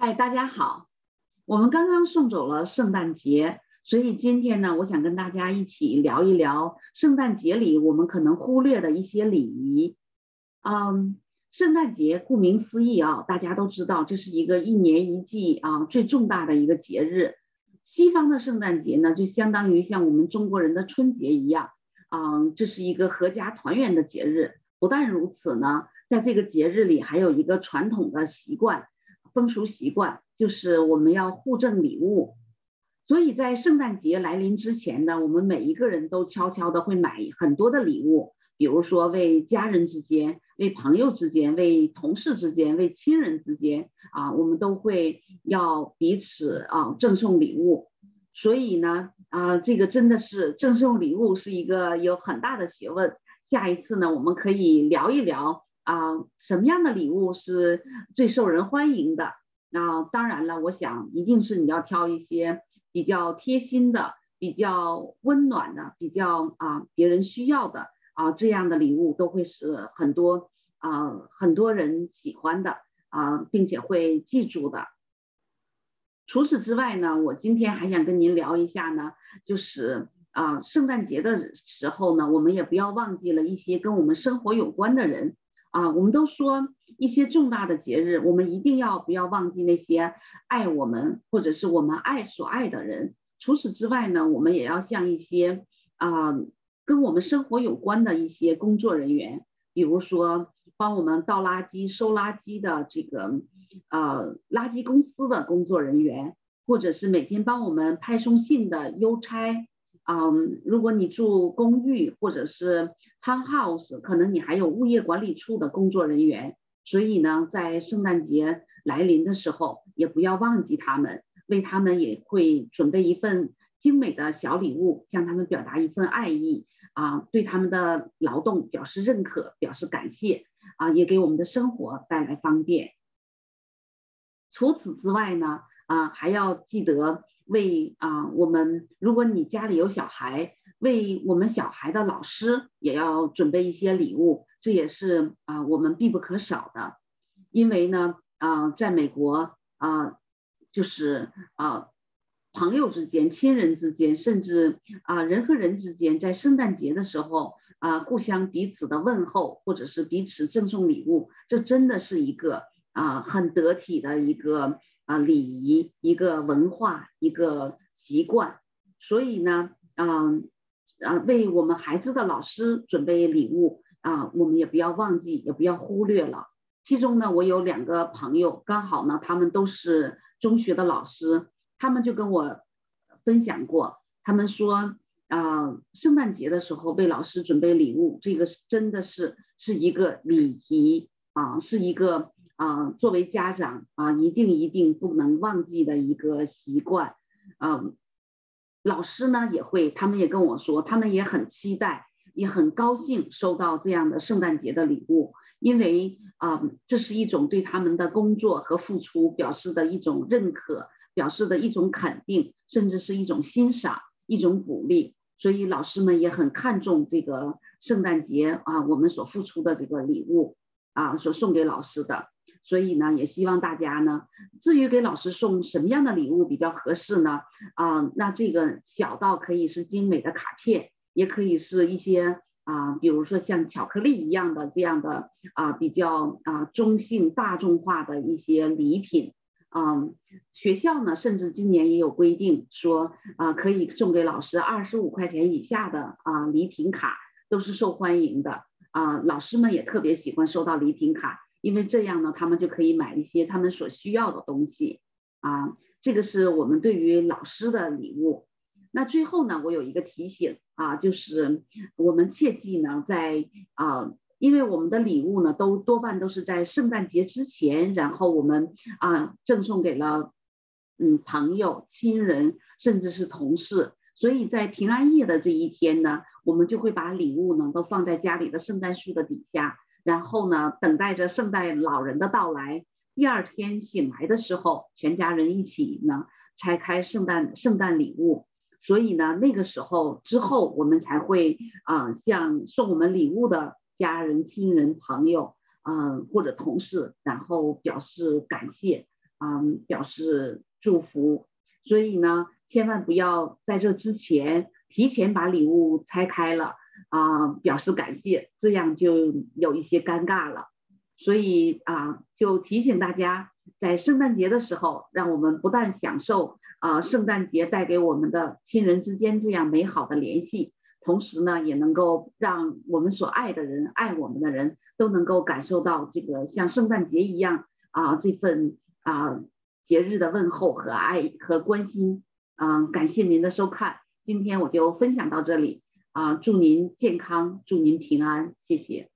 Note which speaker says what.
Speaker 1: 嗨，大家好！我们刚刚送走了圣诞节，所以今天呢，我想跟大家一起聊一聊圣诞节里我们可能忽略的一些礼仪。嗯，圣诞节顾名思义啊，大家都知道这是一个一年一季啊最重大的一个节日。西方的圣诞节呢，就相当于像我们中国人的春节一样，嗯，这是一个合家团圆的节日。不但如此呢，在这个节日里还有一个传统的习惯。风俗习惯就是我们要互赠礼物，所以在圣诞节来临之前呢，我们每一个人都悄悄的会买很多的礼物，比如说为家人之间、为朋友之间、为同事之间、为亲人之间啊，我们都会要彼此啊赠送礼物。所以呢，啊，这个真的是赠送礼物是一个有很大的学问。下一次呢，我们可以聊一聊。啊，什么样的礼物是最受人欢迎的？那当然了，我想一定是你要挑一些比较贴心的、比较温暖的、比较啊别人需要的啊这样的礼物，都会是很多啊很多人喜欢的啊，并且会记住的。除此之外呢，我今天还想跟您聊一下呢，就是啊圣诞节的时候呢，我们也不要忘记了一些跟我们生活有关的人。啊，我们都说一些重大的节日，我们一定要不要忘记那些爱我们或者是我们爱所爱的人。除此之外呢，我们也要像一些啊跟我们生活有关的一些工作人员，比如说帮我们倒垃圾、收垃圾的这个呃垃圾公司的工作人员，或者是每天帮我们派送信的邮差。嗯，如果你住公寓或者是 townhouse，可能你还有物业管理处的工作人员，所以呢，在圣诞节来临的时候，也不要忘记他们，为他们也会准备一份精美的小礼物，向他们表达一份爱意啊，对他们的劳动表示认可，表示感谢啊，也给我们的生活带来方便。除此之外呢，啊，还要记得。为啊，我们如果你家里有小孩，为我们小孩的老师也要准备一些礼物，这也是啊我们必不可少的。因为呢啊，在美国啊，就是啊朋友之间、亲人之间，甚至啊人和人之间，在圣诞节的时候啊，互相彼此的问候，或者是彼此赠送礼物，这真的是一个啊很得体的一个。啊，礼仪一个文化，一个习惯，所以呢，嗯，啊，为我们孩子的老师准备礼物啊，我们也不要忘记，也不要忽略了。其中呢，我有两个朋友，刚好呢，他们都是中学的老师，他们就跟我分享过，他们说啊，圣诞节的时候为老师准备礼物，这个真的是是一个礼仪啊，是一个。啊，作为家长啊，一定一定不能忘记的一个习惯。嗯，老师呢也会，他们也跟我说，他们也很期待，也很高兴收到这样的圣诞节的礼物，因为啊，这是一种对他们的工作和付出表示的一种认可，表示的一种肯定，甚至是一种欣赏，一种鼓励。所以老师们也很看重这个圣诞节啊，我们所付出的这个礼物啊，所送给老师的。所以呢，也希望大家呢，至于给老师送什么样的礼物比较合适呢？啊，那这个小到可以是精美的卡片，也可以是一些啊，比如说像巧克力一样的这样的啊，比较啊中性大众化的一些礼品。嗯，学校呢，甚至今年也有规定说啊，可以送给老师二十五块钱以下的啊礼品卡都是受欢迎的啊，老师们也特别喜欢收到礼品卡。因为这样呢，他们就可以买一些他们所需要的东西啊。这个是我们对于老师的礼物。那最后呢，我有一个提醒啊，就是我们切记呢，在啊，因为我们的礼物呢，都多半都是在圣诞节之前，然后我们啊赠送给了嗯朋友、亲人，甚至是同事。所以在平安夜的这一天呢，我们就会把礼物呢都放在家里的圣诞树的底下。然后呢，等待着圣诞老人的到来。第二天醒来的时候，全家人一起呢拆开圣诞圣诞礼物。所以呢，那个时候之后，我们才会啊向送我们礼物的家人、亲人、朋友啊或者同事，然后表示感谢嗯表示祝福。所以呢，千万不要在这之前提前把礼物拆开了啊，表示感谢，这样就有一些尴尬了。所以啊，就提醒大家，在圣诞节的时候，让我们不但享受啊圣诞节带给我们的亲人之间这样美好的联系，同时呢，也能够让我们所爱的人、爱我们的人都能够感受到这个像圣诞节一样啊这份啊节日的问候和爱和关心。嗯，感谢您的收看，今天我就分享到这里啊，祝您健康，祝您平安，谢谢。